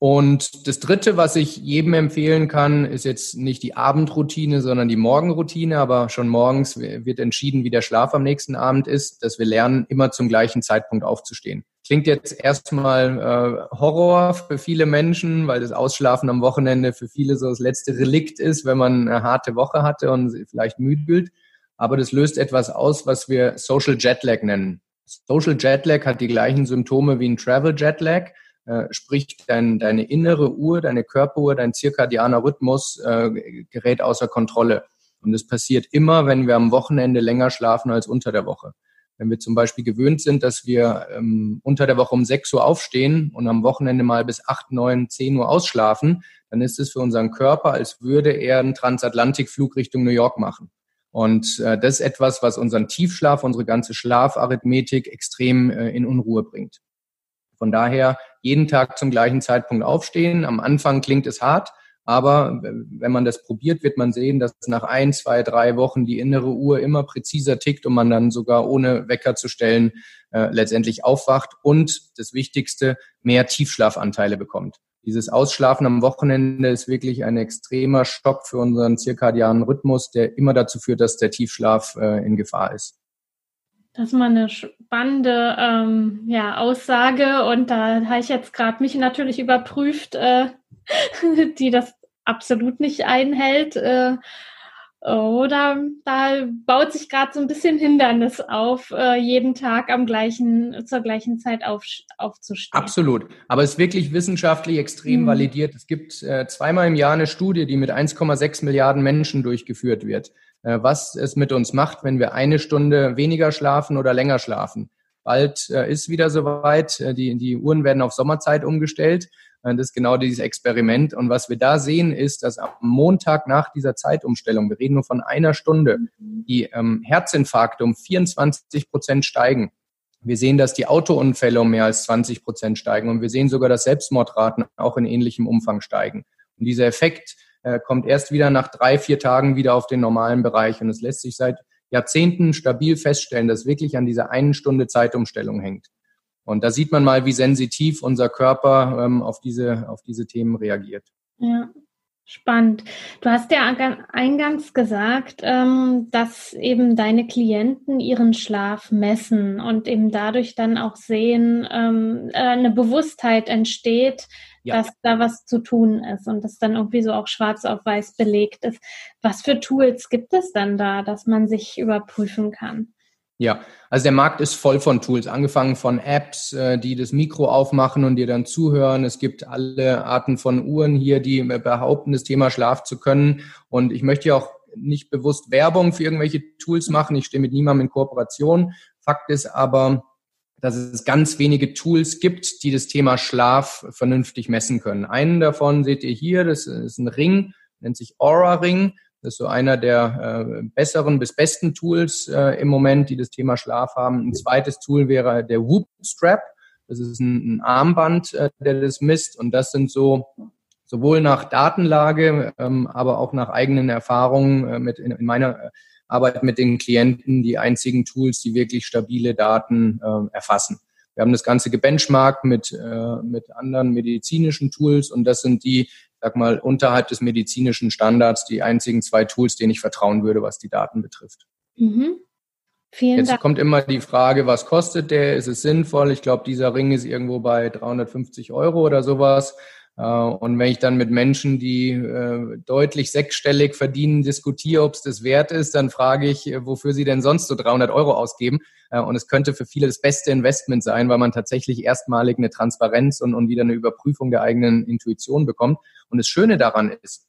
Und das Dritte, was ich jedem empfehlen kann, ist jetzt nicht die Abendroutine, sondern die Morgenroutine. Aber schon morgens wird entschieden, wie der Schlaf am nächsten Abend ist, dass wir lernen, immer zum gleichen Zeitpunkt aufzustehen. Klingt jetzt erstmal äh, Horror für viele Menschen, weil das Ausschlafen am Wochenende für viele so das letzte Relikt ist, wenn man eine harte Woche hatte und vielleicht müde fühlt. Aber das löst etwas aus, was wir Social Jetlag nennen. Social Jetlag hat die gleichen Symptome wie ein Travel Jetlag äh, sprich dein, deine innere Uhr, deine Körperuhr, dein zirkadianer Rhythmus äh, gerät außer Kontrolle. Und das passiert immer, wenn wir am Wochenende länger schlafen als unter der Woche. Wenn wir zum Beispiel gewöhnt sind, dass wir ähm, unter der Woche um 6 Uhr aufstehen und am Wochenende mal bis 8, 9, 10 Uhr ausschlafen, dann ist es für unseren Körper, als würde er einen Transatlantikflug Richtung New York machen. Und äh, das ist etwas, was unseren Tiefschlaf, unsere ganze Schlafarithmetik extrem äh, in Unruhe bringt. Von daher jeden Tag zum gleichen Zeitpunkt aufstehen. Am Anfang klingt es hart, aber wenn man das probiert, wird man sehen, dass nach ein, zwei, drei Wochen die innere Uhr immer präziser tickt und man dann sogar ohne Wecker zu stellen äh, letztendlich aufwacht und das Wichtigste, mehr Tiefschlafanteile bekommt. Dieses Ausschlafen am Wochenende ist wirklich ein extremer Schock für unseren zirkadianen Rhythmus, der immer dazu führt, dass der Tiefschlaf äh, in Gefahr ist. Das ist mal eine spannende ähm, ja, Aussage und da habe ich jetzt gerade mich natürlich überprüft, äh, *laughs* die das absolut nicht einhält. Äh, oder da baut sich gerade so ein bisschen Hindernis auf, äh, jeden Tag am gleichen, zur gleichen Zeit auf, aufzustehen. Absolut. Aber es ist wirklich wissenschaftlich extrem mhm. validiert. Es gibt äh, zweimal im Jahr eine Studie, die mit 1,6 Milliarden Menschen durchgeführt wird. Äh, was es mit uns macht, wenn wir eine Stunde weniger schlafen oder länger schlafen. Bald äh, ist wieder soweit, äh, die, die Uhren werden auf Sommerzeit umgestellt. Das ist genau dieses Experiment. Und was wir da sehen, ist, dass am Montag nach dieser Zeitumstellung, wir reden nur von einer Stunde, die ähm, Herzinfarkte um 24 Prozent steigen. Wir sehen, dass die Autounfälle um mehr als 20 Prozent steigen. Und wir sehen sogar, dass Selbstmordraten auch in ähnlichem Umfang steigen. Und dieser Effekt äh, kommt erst wieder nach drei, vier Tagen wieder auf den normalen Bereich. Und es lässt sich seit Jahrzehnten stabil feststellen, dass wirklich an dieser einen Stunde Zeitumstellung hängt. Und da sieht man mal, wie sensitiv unser Körper ähm, auf, diese, auf diese Themen reagiert. Ja, spannend. Du hast ja eingangs gesagt, ähm, dass eben deine Klienten ihren Schlaf messen und eben dadurch dann auch sehen, ähm, äh, eine Bewusstheit entsteht, ja. dass da was zu tun ist und das dann irgendwie so auch schwarz auf weiß belegt ist. Was für Tools gibt es dann da, dass man sich überprüfen kann? Ja, also der Markt ist voll von Tools, angefangen von Apps, äh, die das Mikro aufmachen und dir dann zuhören. Es gibt alle Arten von Uhren hier, die behaupten, das Thema Schlaf zu können. Und ich möchte ja auch nicht bewusst Werbung für irgendwelche Tools machen. Ich stehe mit niemandem in Kooperation. Fakt ist aber, dass es ganz wenige Tools gibt, die das Thema Schlaf vernünftig messen können. Einen davon seht ihr hier, das ist ein Ring, nennt sich Aura Ring. Das ist so einer der äh, besseren bis besten Tools äh, im Moment, die das Thema Schlaf haben. Ein zweites Tool wäre der Whoop Strap. Das ist ein, ein Armband, äh, der das misst. Und das sind so sowohl nach Datenlage, ähm, aber auch nach eigenen Erfahrungen äh, mit in, in meiner äh, Arbeit mit den Klienten die einzigen Tools, die wirklich stabile Daten äh, erfassen. Wir haben das Ganze gebenchmarkt mit, äh, mit anderen medizinischen Tools und das sind die, sag mal, unterhalb des medizinischen Standards die einzigen zwei Tools, denen ich vertrauen würde, was die Daten betrifft. Mhm. Vielen Jetzt Dank. kommt immer die Frage, was kostet der? Ist es sinnvoll? Ich glaube, dieser Ring ist irgendwo bei 350 Euro oder sowas. Äh, und wenn ich dann mit Menschen, die äh, deutlich sechsstellig verdienen, diskutiere, ob es das wert ist, dann frage ich, äh, wofür sie denn sonst so 300 Euro ausgeben. Und es könnte für viele das beste Investment sein, weil man tatsächlich erstmalig eine Transparenz und, und wieder eine Überprüfung der eigenen Intuition bekommt. Und das Schöne daran ist,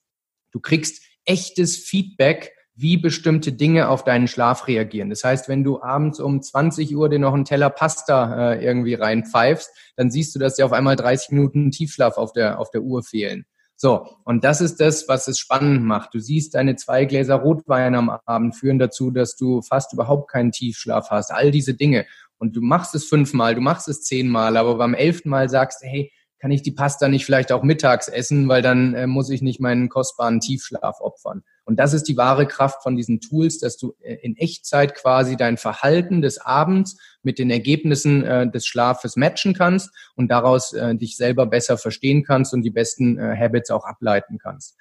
du kriegst echtes Feedback wie bestimmte Dinge auf deinen Schlaf reagieren. Das heißt, wenn du abends um 20 Uhr dir noch einen Teller Pasta äh, irgendwie reinpfeifst, dann siehst du, dass dir auf einmal 30 Minuten Tiefschlaf auf der, auf der Uhr fehlen. So, und das ist das, was es spannend macht. Du siehst, deine zwei Gläser Rotwein am Abend führen dazu, dass du fast überhaupt keinen Tiefschlaf hast. All diese Dinge. Und du machst es fünfmal, du machst es zehnmal, aber beim elften Mal sagst, hey, kann ich die Pasta nicht vielleicht auch mittags essen, weil dann äh, muss ich nicht meinen kostbaren Tiefschlaf opfern. Und das ist die wahre Kraft von diesen Tools, dass du äh, in Echtzeit quasi dein Verhalten des Abends mit den Ergebnissen äh, des Schlafes matchen kannst und daraus äh, dich selber besser verstehen kannst und die besten äh, Habits auch ableiten kannst.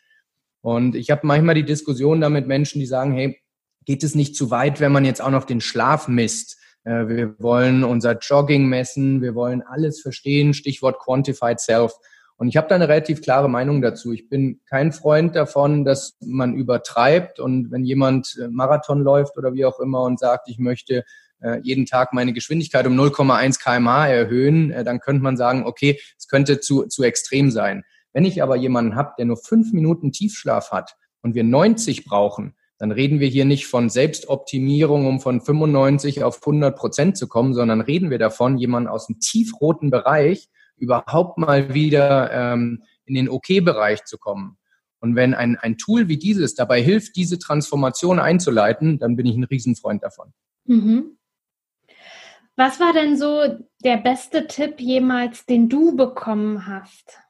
Und ich habe manchmal die Diskussion da mit Menschen, die sagen, hey, geht es nicht zu weit, wenn man jetzt auch noch den Schlaf misst? Äh, wir wollen unser Jogging messen, wir wollen alles verstehen, Stichwort Quantified Self. Und ich habe da eine relativ klare Meinung dazu. Ich bin kein Freund davon, dass man übertreibt und wenn jemand äh, Marathon läuft oder wie auch immer und sagt, ich möchte äh, jeden Tag meine Geschwindigkeit um 0,1 kmh erhöhen, dann könnte man sagen, okay, es könnte zu, zu extrem sein. Wenn ich aber jemanden habe, der nur fünf Minuten Tiefschlaf hat und wir 90 brauchen, dann reden wir hier nicht von Selbstoptimierung, um von 95 auf 100 Prozent zu kommen, sondern reden wir davon, jemanden aus dem tiefroten Bereich überhaupt mal wieder ähm, in den OK-Bereich zu kommen. Und wenn ein, ein Tool wie dieses dabei hilft, diese Transformation einzuleiten, dann bin ich ein Riesenfreund davon. Mhm. Was war denn so der beste Tipp jemals, den du bekommen hast?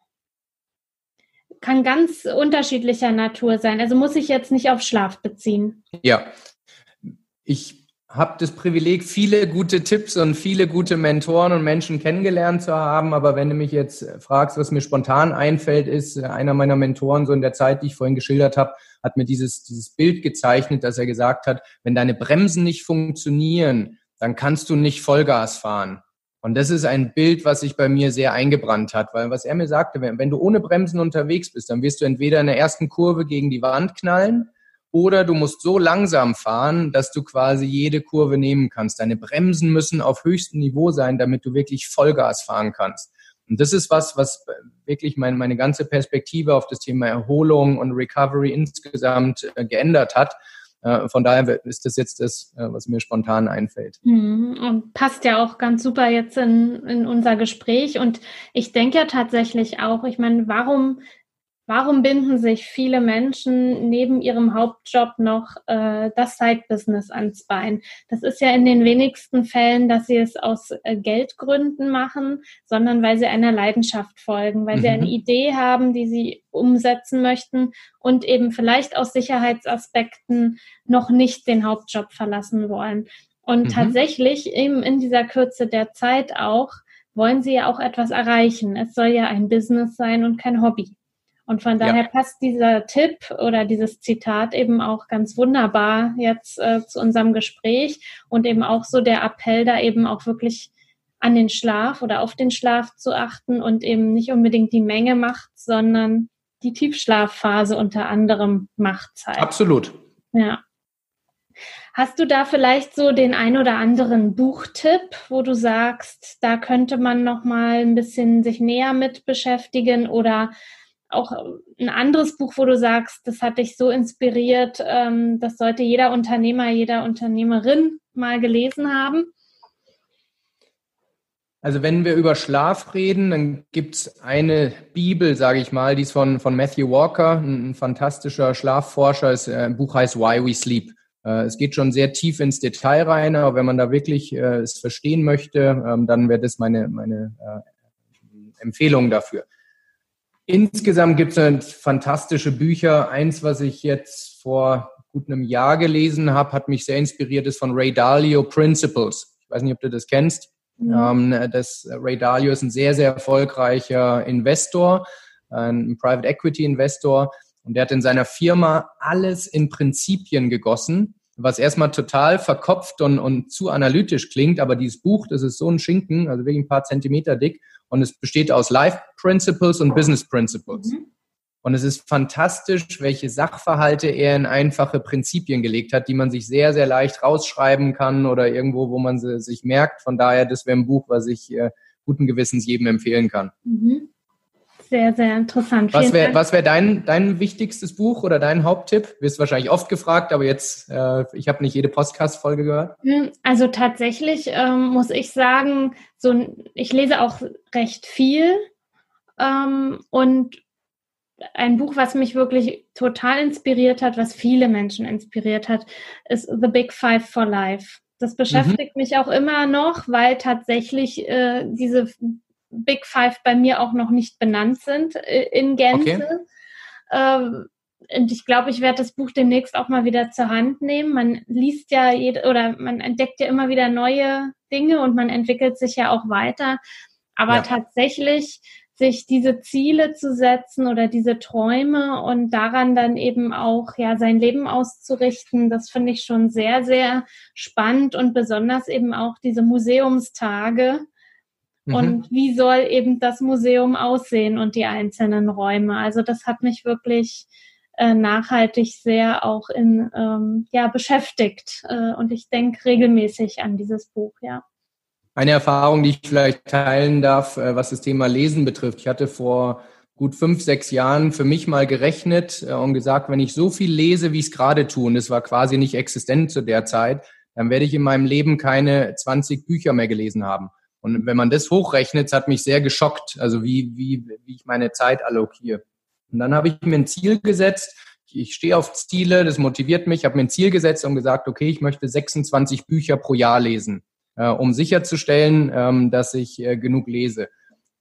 Kann ganz unterschiedlicher Natur sein. Also muss ich jetzt nicht auf Schlaf beziehen. Ja, ich habe das Privileg, viele gute Tipps und viele gute Mentoren und Menschen kennengelernt zu haben. Aber wenn du mich jetzt fragst, was mir spontan einfällt, ist äh, einer meiner Mentoren, so in der Zeit, die ich vorhin geschildert habe, hat mir dieses, dieses Bild gezeichnet, dass er gesagt hat, wenn deine Bremsen nicht funktionieren, dann kannst du nicht Vollgas fahren. Und das ist ein Bild, was sich bei mir sehr eingebrannt hat, weil was er mir sagte, wenn, wenn du ohne Bremsen unterwegs bist, dann wirst du entweder in der ersten Kurve gegen die Wand knallen oder du musst so langsam fahren, dass du quasi jede Kurve nehmen kannst. Deine Bremsen müssen auf höchstem Niveau sein, damit du wirklich Vollgas fahren kannst. Und das ist was, was wirklich meine, meine ganze Perspektive auf das Thema Erholung und Recovery insgesamt äh, geändert hat. Äh, von daher ist das jetzt das, äh, was mir spontan einfällt. Mhm. Und passt ja auch ganz super jetzt in, in unser Gespräch. Und ich denke ja tatsächlich auch, ich meine, warum Warum binden sich viele Menschen neben ihrem Hauptjob noch äh, das Side-Business ans Bein? Das ist ja in den wenigsten Fällen, dass sie es aus äh, Geldgründen machen, sondern weil sie einer Leidenschaft folgen, weil mhm. sie eine mhm. Idee haben, die sie umsetzen möchten und eben vielleicht aus Sicherheitsaspekten noch nicht den Hauptjob verlassen wollen. Und mhm. tatsächlich eben in dieser Kürze der Zeit auch wollen sie ja auch etwas erreichen. Es soll ja ein Business sein und kein Hobby. Und von daher ja. passt dieser Tipp oder dieses Zitat eben auch ganz wunderbar jetzt äh, zu unserem Gespräch und eben auch so der Appell, da eben auch wirklich an den Schlaf oder auf den Schlaf zu achten und eben nicht unbedingt die Menge macht, sondern die Tiefschlafphase unter anderem macht Zeit. Absolut. Ja. Hast du da vielleicht so den ein oder anderen Buchtipp, wo du sagst, da könnte man noch mal ein bisschen sich näher mit beschäftigen oder auch ein anderes Buch, wo du sagst, das hat dich so inspiriert, ähm, das sollte jeder Unternehmer, jeder Unternehmerin mal gelesen haben? Also wenn wir über Schlaf reden, dann gibt es eine Bibel, sage ich mal, die ist von, von Matthew Walker, ein, fantastischer Schlafforscher. Das äh, Buch heißt Why We Sleep. Äh, es geht schon sehr tief ins Detail rein, aber wenn man da wirklich äh, es verstehen möchte, ähm, dann wäre das meine, meine Empfehlung dafür. Insgesamt gibt es fantastische Bücher. Eins, was ich jetzt vor gut einem Jahr gelesen habe, hat mich sehr inspiriert, ist von Ray Dalio Principles. Ich weiß nicht, ob du das kennst. Ähm, das, Ray Dalio ist ein sehr, sehr erfolgreicher Investor, ein Private Equity Investor. Und der hat in seiner Firma alles in Prinzipien gegossen, was erstmal total verkopft und, und zu analytisch klingt. Aber dieses Buch, das ist so ein Schinken, also wirklich ein paar Zentimeter dick. Und es besteht aus Life Principles und Business Principles. Mhm. Und es ist fantastisch, welche Sachverhalte er in einfache Prinzipien gelegt hat, die man sich sehr, sehr leicht rausschreiben kann oder irgendwo, wo man sie sich merkt. Von daher, das wäre ein Buch, was ich äh, guten Gewissens jedem empfehlen kann. Mhm. Sehr, sehr interessant. Was wäre wär dein, dein wichtigstes Buch oder dein Haupttipp? Wirst wahrscheinlich oft gefragt, aber jetzt, äh, ich habe nicht jede Podcast-Folge gehört. Hm, also tatsächlich ähm, muss ich sagen, so ich lese auch recht viel ähm, und ein Buch, was mich wirklich total inspiriert hat, was viele Menschen inspiriert hat, ist The Big Five for Life. Das beschäftigt mhm. mich auch immer noch, weil tatsächlich äh, diese Big Five bei mir auch noch nicht benannt sind äh, in Gänze. Okay. Ähm, und ich glaube, ich werde das Buch demnächst auch mal wieder zur Hand nehmen. Man liest ja jede, oder man entdeckt ja immer wieder neue Dinge und man entwickelt sich ja auch weiter. Aber ja. tatsächlich sich diese Ziele zu setzen oder diese Träume und daran dann eben auch ja sein Leben auszurichten, das finde ich schon sehr, sehr spannend und besonders eben auch diese Museumstage. Mhm. Und wie soll eben das Museum aussehen und die einzelnen Räume? Also das hat mich wirklich äh, nachhaltig sehr auch in ähm, ja beschäftigt äh, und ich denke regelmäßig an dieses Buch, ja. Eine Erfahrung, die ich vielleicht teilen darf, äh, was das Thema Lesen betrifft. Ich hatte vor gut fünf, sechs Jahren für mich mal gerechnet äh, und gesagt, wenn ich so viel lese, wie ich es gerade tue, und es war quasi nicht existent zu der Zeit, dann werde ich in meinem Leben keine 20 Bücher mehr gelesen haben. Und wenn man das hochrechnet, hat mich sehr geschockt, also wie, wie, wie ich meine Zeit allokiere. Und dann habe ich mir ein Ziel gesetzt. Ich stehe auf Ziele, das motiviert mich. Ich habe mir ein Ziel gesetzt und gesagt, okay, ich möchte 26 Bücher pro Jahr lesen, äh, um sicherzustellen, ähm, dass ich äh, genug lese.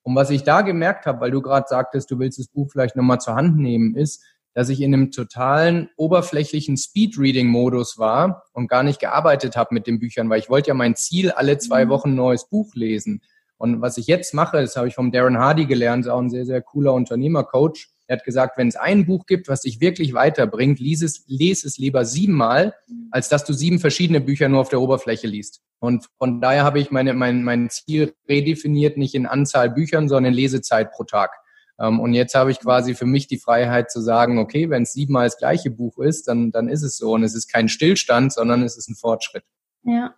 Und was ich da gemerkt habe, weil du gerade sagtest, du willst das Buch vielleicht nochmal zur Hand nehmen, ist, dass ich in einem totalen oberflächlichen Speedreading-Modus war und gar nicht gearbeitet habe mit den Büchern, weil ich wollte ja mein Ziel, alle zwei mhm. Wochen ein neues Buch lesen. Und was ich jetzt mache, das habe ich vom Darren Hardy gelernt, ist auch ein sehr, sehr cooler Unternehmercoach. Er hat gesagt, wenn es ein Buch gibt, was dich wirklich weiterbringt, lies es, lese es lieber siebenmal, als dass du sieben verschiedene Bücher nur auf der Oberfläche liest. Und von daher habe ich meine, mein, mein Ziel redefiniert, nicht in Anzahl Büchern, sondern in Lesezeit pro Tag. Ähm, und jetzt habe ich quasi für mich die Freiheit zu sagen, okay, wenn es siebenmal das gleiche Buch ist, dann, dann ist es so. Und es ist kein Stillstand, sondern es ist ein Fortschritt. Ja,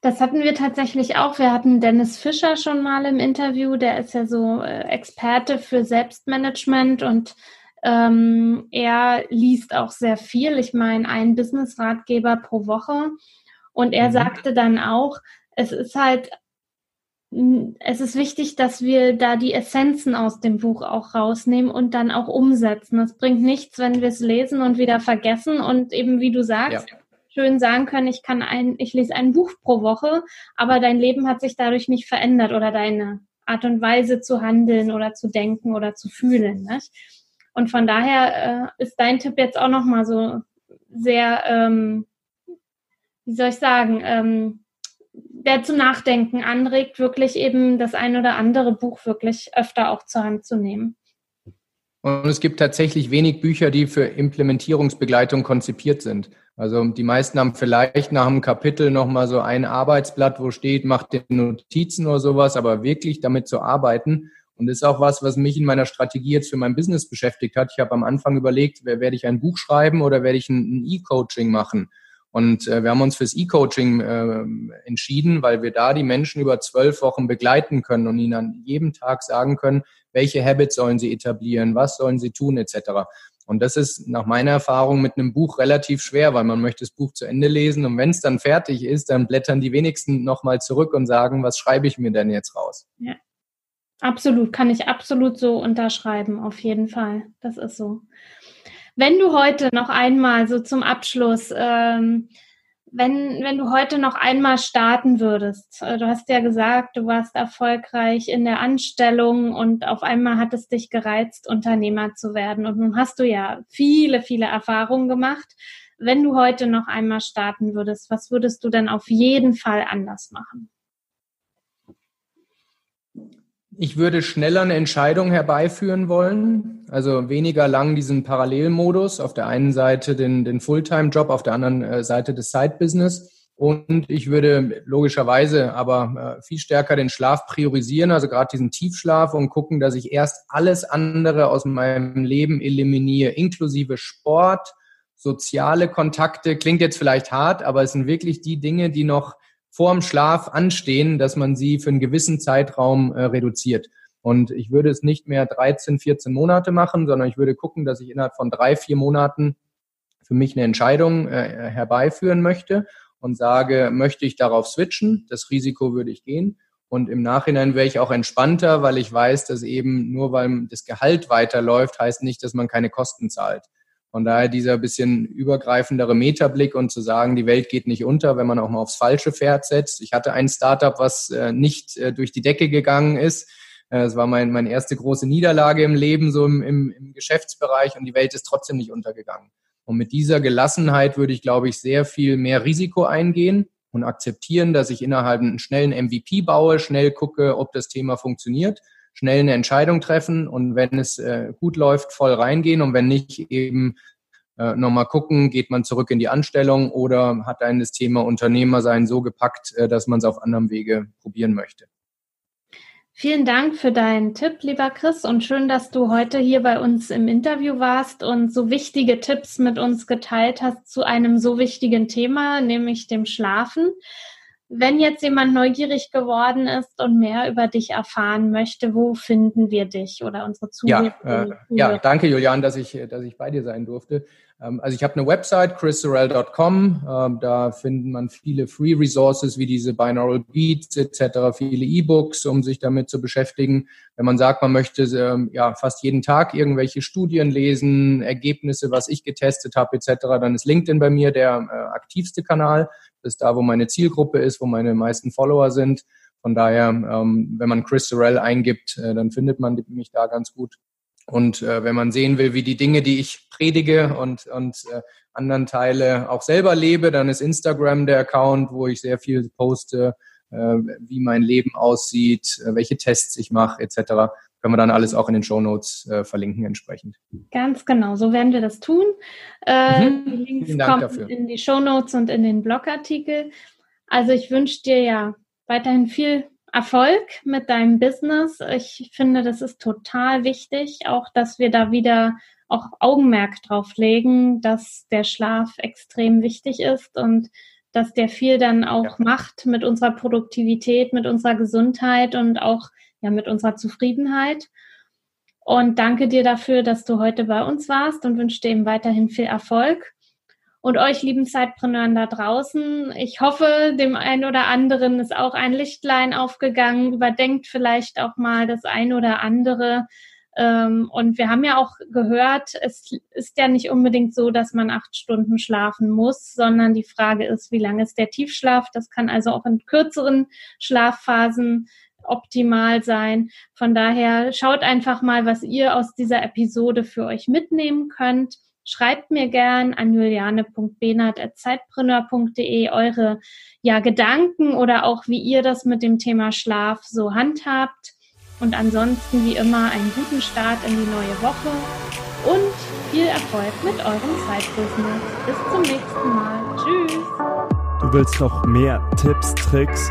das hatten wir tatsächlich auch. Wir hatten Dennis Fischer schon mal im Interview. Der ist ja so äh, Experte für Selbstmanagement und ähm, er liest auch sehr viel. Ich meine, einen Business-Ratgeber pro Woche. Und er mhm. sagte dann auch, es ist halt, es ist wichtig, dass wir da die Essenzen aus dem Buch auch rausnehmen und dann auch umsetzen. Es bringt nichts, wenn wir es lesen und wieder vergessen und eben, wie du sagst, ja schön sagen können, ich kann ein, ich lese ein Buch pro Woche, aber dein Leben hat sich dadurch nicht verändert oder deine Art und Weise zu handeln oder zu denken oder zu fühlen. Nicht? Und von daher äh, ist dein Tipp jetzt auch nochmal so sehr, ähm, wie soll ich sagen, ähm, der zum Nachdenken anregt, wirklich eben das ein oder andere Buch wirklich öfter auch zur Hand zu nehmen. Und es gibt tatsächlich wenig Bücher, die für Implementierungsbegleitung konzipiert sind. Also die meisten haben vielleicht nach einem Kapitel nochmal so ein Arbeitsblatt, wo steht, macht den Notizen oder sowas, aber wirklich damit zu arbeiten. Und das ist auch was, was mich in meiner Strategie jetzt für mein Business beschäftigt hat. Ich habe am Anfang überlegt, werde ich ein Buch schreiben oder werde ich ein E-Coaching machen? Und äh, wir haben uns fürs E-Coaching äh, entschieden, weil wir da die Menschen über zwölf Wochen begleiten können und ihnen an jedem Tag sagen können, welche Habits sollen sie etablieren, was sollen sie tun, etc. Und das ist nach meiner Erfahrung mit einem Buch relativ schwer, weil man möchte das Buch zu Ende lesen und wenn es dann fertig ist, dann blättern die wenigsten nochmal zurück und sagen, was schreibe ich mir denn jetzt raus? Ja. Absolut, kann ich absolut so unterschreiben, auf jeden Fall. Das ist so. Wenn du heute noch einmal so zum Abschluss ähm, wenn, wenn du heute noch einmal starten würdest, äh, du hast ja gesagt, du warst erfolgreich in der Anstellung und auf einmal hat es dich gereizt, Unternehmer zu werden. Und nun hast du ja viele, viele Erfahrungen gemacht. Wenn du heute noch einmal starten würdest, was würdest du denn auf jeden Fall anders machen? Ich würde schneller eine Entscheidung herbeiführen wollen, also weniger lang diesen Parallelmodus, auf der einen Seite den, den Fulltime-Job, auf der anderen äh, Seite das Side-Business. Und ich würde logischerweise aber äh, viel stärker den Schlaf priorisieren, also gerade diesen Tiefschlaf und gucken, dass ich erst alles andere aus meinem Leben eliminiere, inklusive Sport, soziale Kontakte. Klingt jetzt vielleicht hart, aber es sind wirklich die Dinge, die noch vorm Schlaf anstehen, dass man sie für einen gewissen Zeitraum äh, reduziert. Und ich würde es nicht mehr 13, 14 Monate machen, sondern ich würde gucken, dass ich innerhalb von drei, vier Monaten für mich eine Entscheidung äh, herbeiführen möchte und sage, möchte ich darauf switchen? Das Risiko würde ich gehen. Und im Nachhinein wäre ich auch entspannter, weil ich weiß, dass eben nur weil das Gehalt weiterläuft, heißt nicht, dass man keine Kosten zahlt. Von daher dieser bisschen übergreifendere Metablick und zu sagen, die Welt geht nicht unter, wenn man auch mal aufs falsche Pferd setzt. Ich hatte ein Startup, was äh, nicht äh, durch die Decke gegangen ist, Äh, es war mein, meine erste große Niederlage im Leben, so im, im, im Geschäftsbereich und die Welt ist trotzdem nicht untergegangen. Und mit dieser Gelassenheit würde ich, glaube ich, sehr viel mehr Risiko eingehen und akzeptieren, dass ich innerhalb einen schnellen MVP baue, schnell gucke, ob das Thema funktioniert, schnell eine Entscheidung treffen und wenn es äh, gut läuft, voll reingehen und wenn nicht, eben äh, nochmal gucken, geht man zurück in die Anstellung oder hat einen das Thema Unternehmer sein so gepackt, äh, dass man es auf anderem Wege probieren möchte. Vielen Dank für deinen Tipp, lieber Chris, und schön, dass du heute hier bei uns im Interview warst und so wichtige Tipps mit uns geteilt hast zu einem so wichtigen Thema, nämlich dem Schlafen. Wenn jetzt jemand neugierig geworden ist und mehr über dich erfahren möchte, wo finden wir dich oder unsere Zuhörer? Ja, äh, ja danke Julian, dass ich, dass ich bei dir sein durfte. Ähm, also ich habe eine Website, chrissorel.com. Ähm, da findet man viele Free Resources wie diese Binaural Beats etc., viele E-Books, um sich damit zu beschäftigen. Wenn man sagt, man möchte ähm, ja fast jeden Tag irgendwelche Studien lesen, Ergebnisse, was ich getestet habe etc., dann ist LinkedIn bei mir der äh, aktivste Kanal. Ist da, wo meine Zielgruppe ist, wo meine meisten Follower sind. Von daher, wenn man Chris Sorrell eingibt, äh, dann findet man mich da ganz gut. Und äh, wenn man sehen will, wie die Dinge, die ich predige und, und äh, anderen Teile auch selber lebe, dann ist Instagram der Account, wo ich sehr viel poste, äh, wie mein Leben aussieht, äh, welche Tests ich mache, etc. Können wir dann alles auch in den Show Notes äh, verlinken entsprechend. Ganz genau, so werden wir das tun. Äh, mhm. Links Vielen Dank kommen dafür. in die Show Notes und in den Blogartikel. Also ich wünsche dir ja weiterhin viel Erfolg mit deinem Business. Ich finde, das ist total wichtig, auch dass wir da wieder auch Augenmerk drauf legen, dass der Schlaf extrem wichtig ist und dass der viel dann auch ja. macht mit unserer Produktivität, mit unserer Gesundheit und auch ja mit unserer Zufriedenheit. Und danke dir dafür, dass du heute bei uns warst und wünsche dir eben weiterhin viel Erfolg. Und euch lieben Zeitpreneuren da draußen, ich hoffe, dem einen oder anderen ist auch ein Lichtlein aufgegangen. Überdenkt vielleicht auch mal das ein oder andere. Ähm, und wir haben ja auch gehört, es ist ja nicht unbedingt so, dass man acht Stunden schlafen muss, sondern die Frage ist, wie lange ist der Tiefschlaf? Das kann also auch in kürzeren Schlafphasen optimal sein. Von daher schaut einfach mal, was ihr aus dieser Episode für euch mitnehmen könnt. Schreibt mir gern an juliane.benat.zeitpreneur.de eure ja, Gedanken oder auch wie ihr das mit dem Thema Schlaf so handhabt. Und ansonsten wie immer einen guten Start in die neue Woche und viel Erfolg mit eurem Zeitbusiness. Bis zum nächsten Mal. Tschüss. Du willst noch mehr Tipps, Tricks